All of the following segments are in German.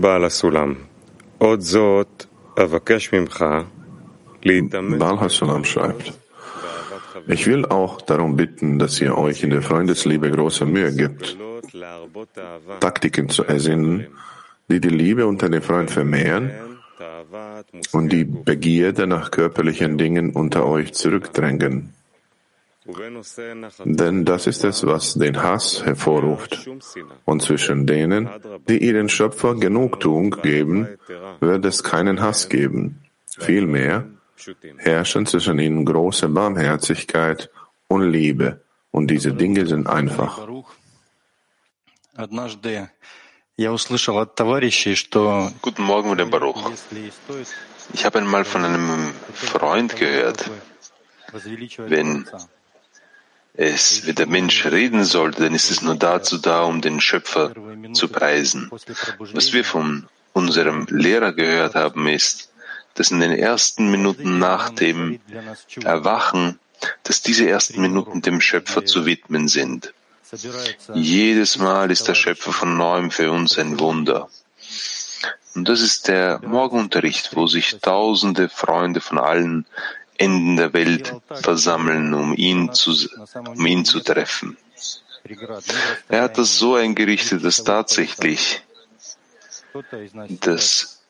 בעל הסולם, עוד זאת אבקש ממך Baal Hassalam schreibt, ich will auch darum bitten, dass ihr euch in der Freundesliebe große Mühe gibt, Taktiken zu ersinnen, die die Liebe unter den Freunden vermehren und die Begierde nach körperlichen Dingen unter euch zurückdrängen. Denn das ist es, was den Hass hervorruft. Und zwischen denen, die ihren Schöpfer Genugtuung geben, wird es keinen Hass geben. Vielmehr herrschen zwischen ihnen große Barmherzigkeit und Liebe. Und diese Dinge sind einfach. Guten Morgen, William Baruch. Ich habe einmal von einem Freund gehört, wenn es, wenn der Mensch reden sollte, dann ist es nur dazu da, um den Schöpfer zu preisen. Was wir von unserem Lehrer gehört haben, ist, dass in den ersten Minuten nach dem Erwachen, dass diese ersten Minuten dem Schöpfer zu widmen sind. Jedes Mal ist der Schöpfer von neuem für uns ein Wunder. Und das ist der Morgenunterricht, wo sich tausende Freunde von allen Enden der Welt versammeln, um ihn zu, um ihn zu treffen. Er hat das so eingerichtet, dass tatsächlich, dass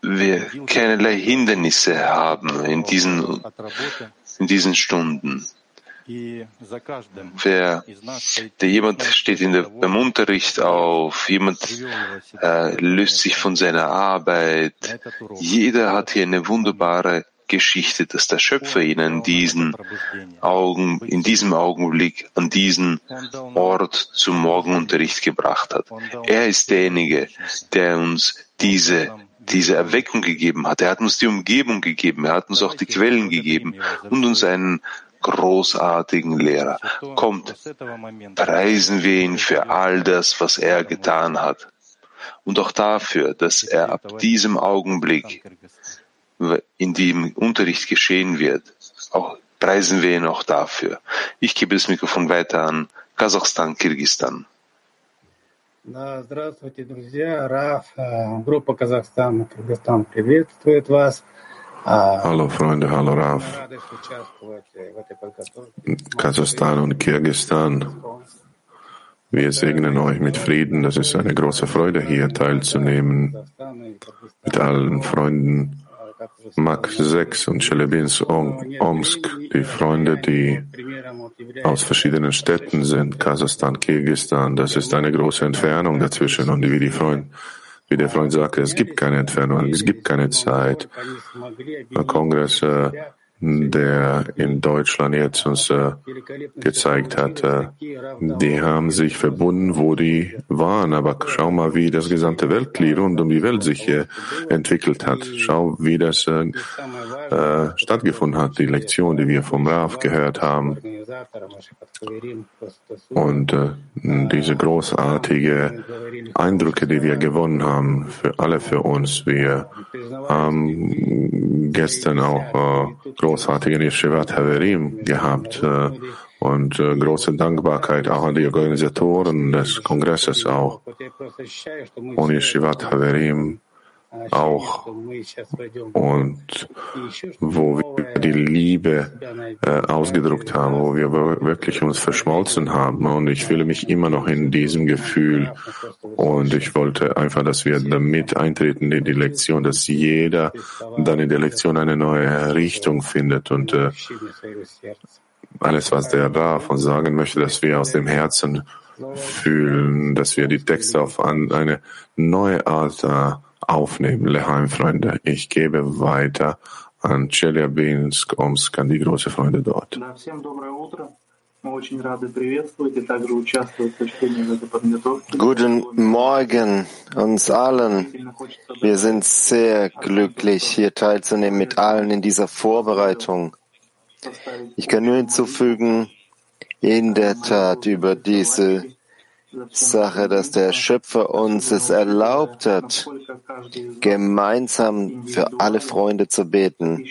wir keinerlei Hindernisse haben in diesen, in diesen Stunden. Wer, der jemand steht in der, beim Unterricht auf, jemand äh, löst sich von seiner Arbeit. Jeder hat hier eine wunderbare Geschichte, dass der Schöpfer ihn in diesen Augen, in diesem Augenblick an diesen Ort zum Morgenunterricht gebracht hat. Er ist derjenige, der uns diese diese Erweckung gegeben hat. Er hat uns die Umgebung gegeben. Er hat uns auch die Quellen gegeben und uns einen großartigen Lehrer. Kommt, preisen wir ihn für all das, was er getan hat. Und auch dafür, dass er ab diesem Augenblick in dem Unterricht geschehen wird, auch preisen wir ihn auch dafür. Ich gebe das Mikrofon weiter an Kasachstan, Kirgistan. Здравствуйте, друзья. Раф, группа Казахстан, Кыргызстан приветствует вас. Hallo Freunde, hallo Raf. Kasachstan und Kirgistan. Wir segnen euch mit Frieden. Das ist eine große Freude, hier teilzunehmen mit allen Freunden Mak 6 und Chelebins Omsk, die Freunde, die aus verschiedenen Städten sind, Kasachstan, Kirgistan, das ist eine große Entfernung dazwischen und wie Freund, wie der Freund sagte, es gibt keine Entfernung, es gibt keine Zeit. Der Kongress äh, der in Deutschland jetzt uns äh, gezeigt hat, äh, die haben sich verbunden, wo die waren. Aber schau mal, wie das gesamte Weltglied rund um die Welt sich äh, entwickelt hat. Schau, wie das äh, äh, stattgefunden hat, die Lektion, die wir vom Raf gehört haben. Und äh, diese großartigen Eindrücke, die wir gewonnen haben, für alle für uns, wir haben gestern auch äh, großartige Yeshivat Haverim gehabt äh, und äh, große Dankbarkeit auch an die Organisatoren des Kongresses auch. Und Yeshivat Haverim auch und wo wir die Liebe äh, ausgedruckt haben, wo wir wirklich uns verschmolzen haben. Und ich fühle mich immer noch in diesem Gefühl. Und ich wollte einfach, dass wir damit eintreten in die Lektion, dass jeder dann in der Lektion eine neue Richtung findet und äh, alles, was der davon sagen möchte, dass wir aus dem Herzen fühlen, dass wir die Texte auf eine neue Art äh, aufnehmen, Leheim-Freunde. Ich gebe weiter an Chelyabinsk, Omsk, an die großen Freunde dort. Guten Morgen uns allen. Wir sind sehr glücklich, hier teilzunehmen mit allen in dieser Vorbereitung. Ich kann nur hinzufügen, in der Tat über diese Sache, dass der Schöpfer uns es erlaubt hat, gemeinsam für alle Freunde zu beten.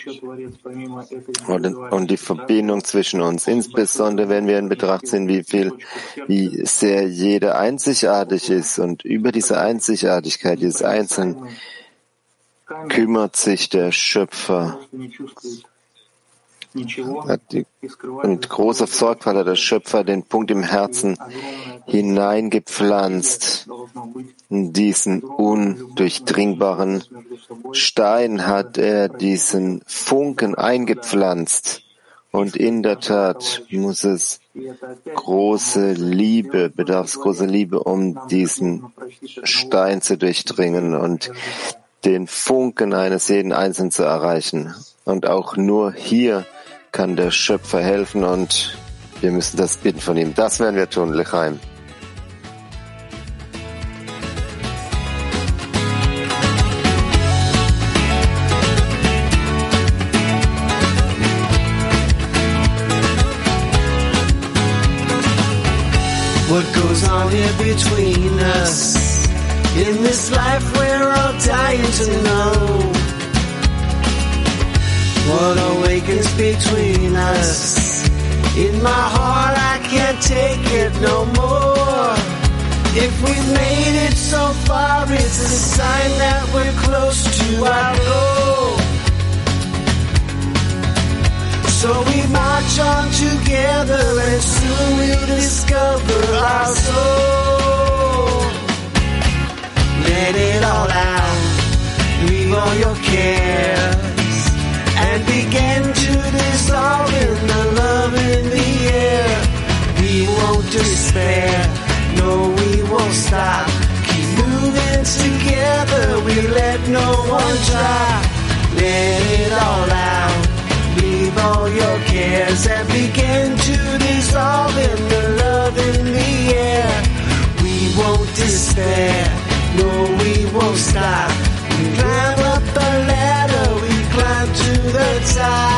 Und, und die Verbindung zwischen uns, insbesondere wenn wir in Betracht ziehen, wie viel, wie sehr jeder einzigartig ist. Und über diese Einzigartigkeit des Einzelnen kümmert sich der Schöpfer mit großer Sorgfalt hat der Schöpfer den Punkt im Herzen hineingepflanzt. In diesen undurchdringbaren Stein hat er diesen Funken eingepflanzt. Und in der Tat muss es große Liebe, bedarf es große Liebe, um diesen Stein zu durchdringen und den Funken eines jeden Einzelnen zu erreichen. Und auch nur hier kann der Schöpfer helfen und wir müssen das bitten von ihm. Das werden wir tun, Lechaim. What goes on here between us? In this life we're all dying to know. What awakens between us? In my heart, I can't take it no more. If we've made it so far, it's a sign that we're close to our goal. So we march on together, and soon we'll discover our soul. Let it all out, leave all your cares despair, no, we won't stop. Keep moving together, we let no one try. Let it all out, leave all your cares and begin to dissolve in the love in the air. We won't despair, no, we won't stop. We climb up the ladder, we climb to the top.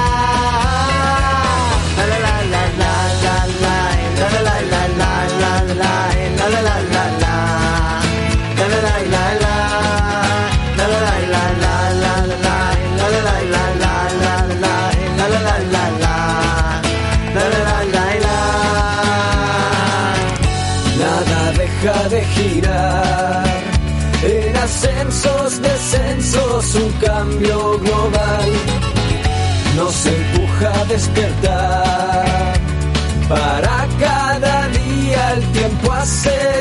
Descensos, un cambio global nos empuja a despertar. Para cada día el tiempo acelerar,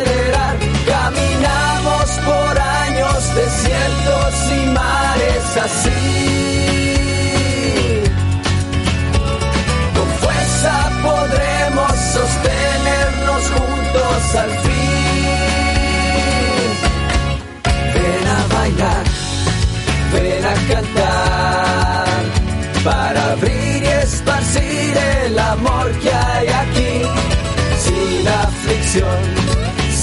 el amor que hay aquí. Sin aflicción,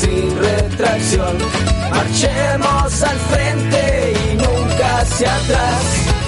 sin retracción, marchemos al frente y nunca hacia atrás.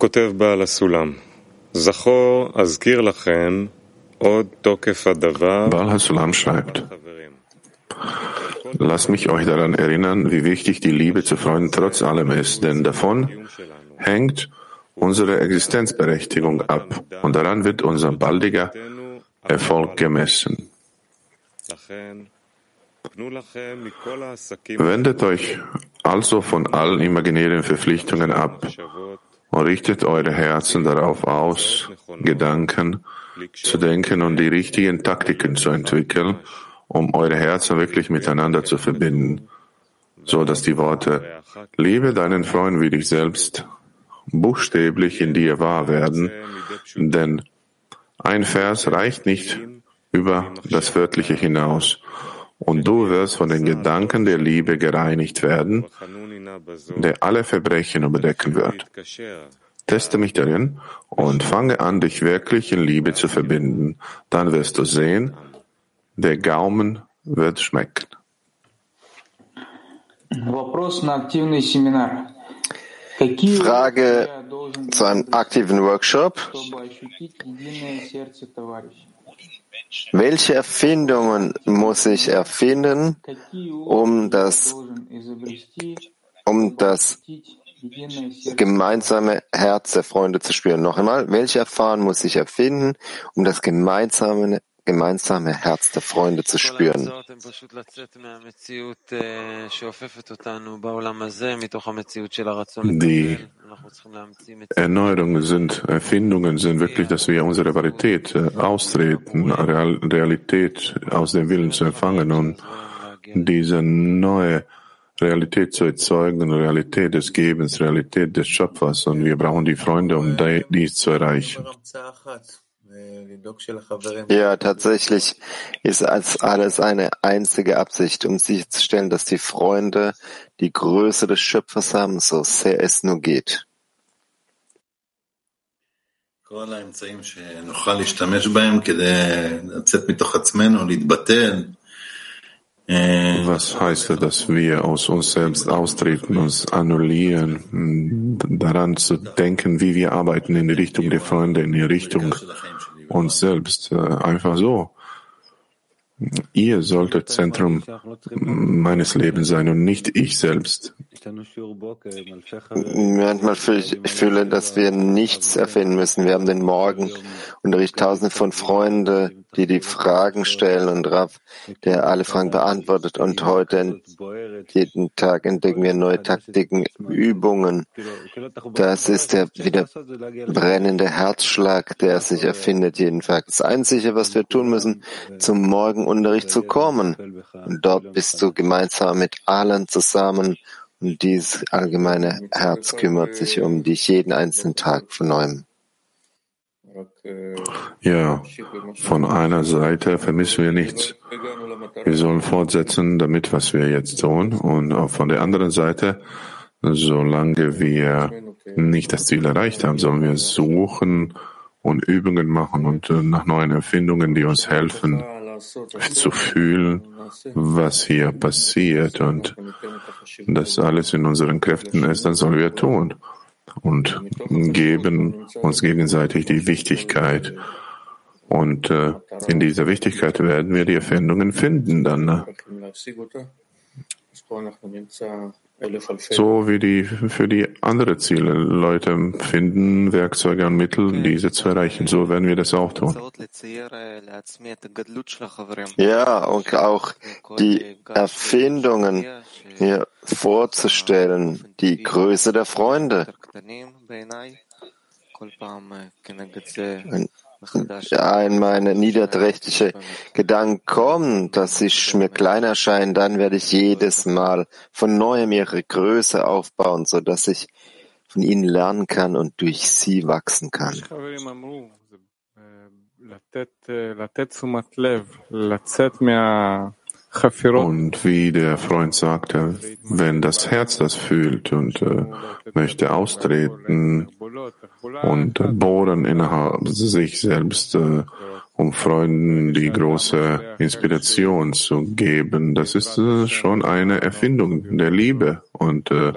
כותב בעל הסולם, זכור, אזכיר לכם עוד תוקף הדבר, Baal Hasulam schreibt, חברים. Lasst mich euch daran erinnern, wie wichtig die Liebe zu Freunden trotz allem ist, denn davon hängt unsere Existenzberechtigung ab und daran wird unser baldiger Erfolg gemessen. לכן, תנו לכם מכל העסקים Wendet euch also von allen imaginären Verpflichtungen ab המחשבות, und richtet eure Herzen darauf aus, Gedanken zu denken und die richtigen Taktiken zu entwickeln, um eure Herzen wirklich miteinander zu verbinden, so dass die Worte Liebe deinen Freund wie dich selbst buchstäblich in dir wahr werden, denn ein Vers reicht nicht über das Wörtliche hinaus. Und du wirst von den Gedanken der Liebe gereinigt werden, der alle Verbrechen überdecken wird. Teste mich darin und fange an, dich wirklich in Liebe zu verbinden. Dann wirst du sehen, der Gaumen wird schmecken. Frage zu einem aktiven Workshop. Welche Erfindungen muss ich erfinden, um das um das gemeinsame Herz der Freunde zu spüren. Noch einmal, welche Erfahrung muss ich erfinden, um das gemeinsame gemeinsame Herz der Freunde zu spüren. Die Erneuerungen sind, Erfindungen sind wirklich, dass wir unsere Varietät äh, austreten, Realität aus dem Willen zu empfangen und diese neue Realität zu erzeugen, Realität des Gebens, Realität des Schöpfers. Und wir brauchen die Freunde, um die- dies zu erreichen. Ja, tatsächlich ist als alles eine einzige Absicht, um sicherzustellen, dass die Freunde die Größe des Schöpfers haben, so sehr es nur geht. כל האמצעים שנוכל להשתמש בהם כדי לצאת מתוך עצמנו, להתבטל. אה, Was heißt das, dass wir aus uns selbst austreten, uns annullieren, daran zu denken, wie wir arbeiten in die Richtung der Freunde, in die Richtung uns selbst, äh, einfach so. Ihr solltet Zentrum meines Lebens sein und nicht ich selbst. Manchmal fühle ich, dass wir nichts erfinden müssen. Wir haben den Morgenunterricht, tausende von Freunden, die die Fragen stellen und Rav, der alle Fragen beantwortet. Und heute, jeden Tag entdecken wir neue Taktiken, Übungen. Das ist der wieder brennende Herzschlag, der sich erfindet jeden Tag. Das Einzige, was wir tun müssen, zum Morgenunterricht zu kommen. Und dort bist du gemeinsam mit allen zusammen und dieses allgemeine Herz kümmert sich um dich jeden einzelnen Tag von neuem. Ja, von einer Seite vermissen wir nichts. Wir sollen fortsetzen damit, was wir jetzt tun. Und auch von der anderen Seite, solange wir nicht das Ziel erreicht haben, sollen wir suchen und Übungen machen und äh, nach neuen Erfindungen, die uns helfen, zu fühlen, was hier passiert und das alles in unseren Kräften ist, dann sollen wir tun und geben uns gegenseitig die Wichtigkeit. Und äh, in dieser Wichtigkeit werden wir die Erfindungen finden dann so wie die für die andere Ziele Leute finden Werkzeuge und Mittel, diese zu erreichen. So werden wir das auch tun. Ja, und auch die Erfindungen hier vorzustellen, die Größe der Freunde in meine niederträchtige Gedanken kommen, dass ich mir klein erscheine, dann werde ich jedes Mal von neuem ihre Größe aufbauen, so dass ich von ihnen lernen kann und durch sie wachsen kann. Und wie der Freund sagte, wenn das Herz das fühlt und äh, möchte austreten und bohren innerhalb sich selbst, äh, um Freunden die große Inspiration zu geben, das ist äh, schon eine Erfindung der Liebe und äh,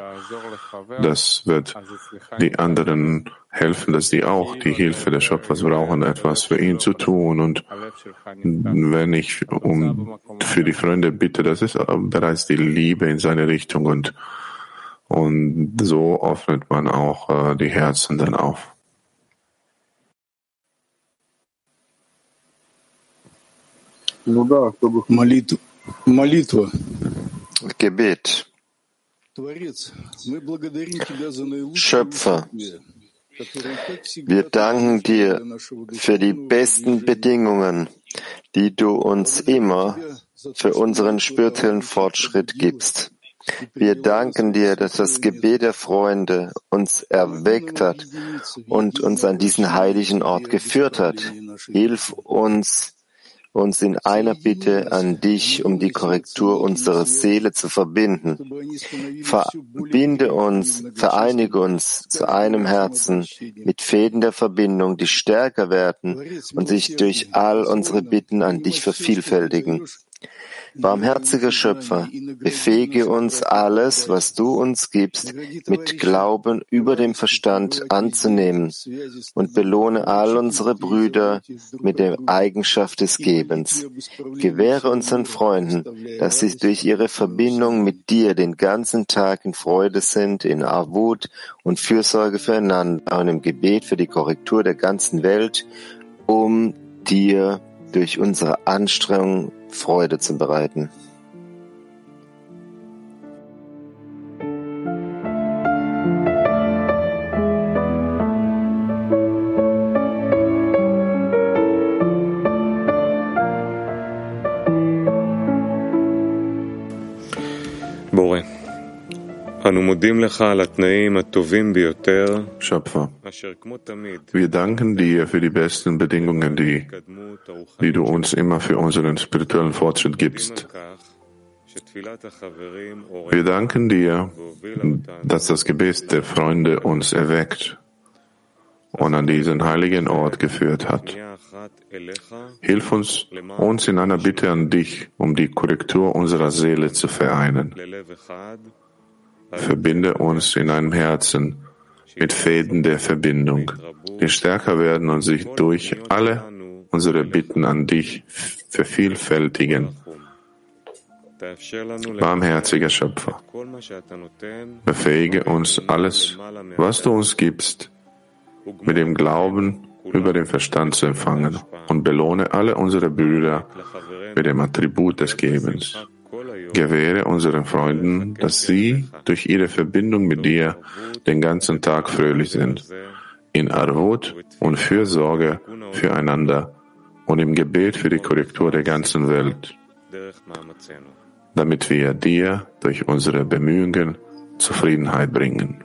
das wird die anderen helfen, dass sie auch die Hilfe des Schöpfers brauchen, etwas für ihn zu tun. Und wenn ich um, für die Freunde bitte, das ist bereits die Liebe in seine Richtung und, und so öffnet man auch äh, die Herzen dann auf. Ну да, чтобы молитва. молитва. Gebet. Творец, мы благодарим Тебя за наилучшее Schöpfer, wir danken dir für die besten Bedingungen, die du uns immer für unseren spirituellen Fortschritt gibst. Wir danken dir, dass das Gebet der Freunde uns erweckt hat und uns an diesen heiligen Ort geführt hat. Hilf uns, uns in einer Bitte an dich, um die Korrektur unserer Seele zu verbinden. Verbinde uns, vereinige uns zu einem Herzen mit Fäden der Verbindung, die stärker werden und sich durch all unsere Bitten an dich vervielfältigen. Barmherziger Schöpfer, befähige uns alles, was du uns gibst, mit Glauben über dem Verstand anzunehmen und belohne all unsere Brüder mit der Eigenschaft des Gebens. Gewähre unseren Freunden, dass sie durch ihre Verbindung mit dir den ganzen Tag in Freude sind, in Armut und Fürsorge füreinander und im Gebet für die Korrektur der ganzen Welt, um dir durch unsere Anstrengung Freude zu bereiten. Schöpfer, wir danken dir für die besten Bedingungen, die die du uns immer für unseren spirituellen Fortschritt gibst. Wir danken dir, dass das Gebet der Freunde uns erweckt und an diesen heiligen Ort geführt hat. Hilf uns, uns in einer Bitte an dich, um die Korrektur unserer Seele zu vereinen. Verbinde uns in einem Herzen mit Fäden der Verbindung, die stärker werden und sich durch alle unsere Bitten an dich vervielfältigen. Barmherziger Schöpfer, befähige uns alles, was du uns gibst, mit dem Glauben über den Verstand zu empfangen und belohne alle unsere Brüder mit dem Attribut des Gebens. Gewähre unseren Freunden, dass sie durch ihre Verbindung mit dir den ganzen Tag fröhlich sind, in Armut und Fürsorge füreinander und im Gebet für die Korrektur der ganzen Welt, damit wir dir durch unsere Bemühungen Zufriedenheit bringen.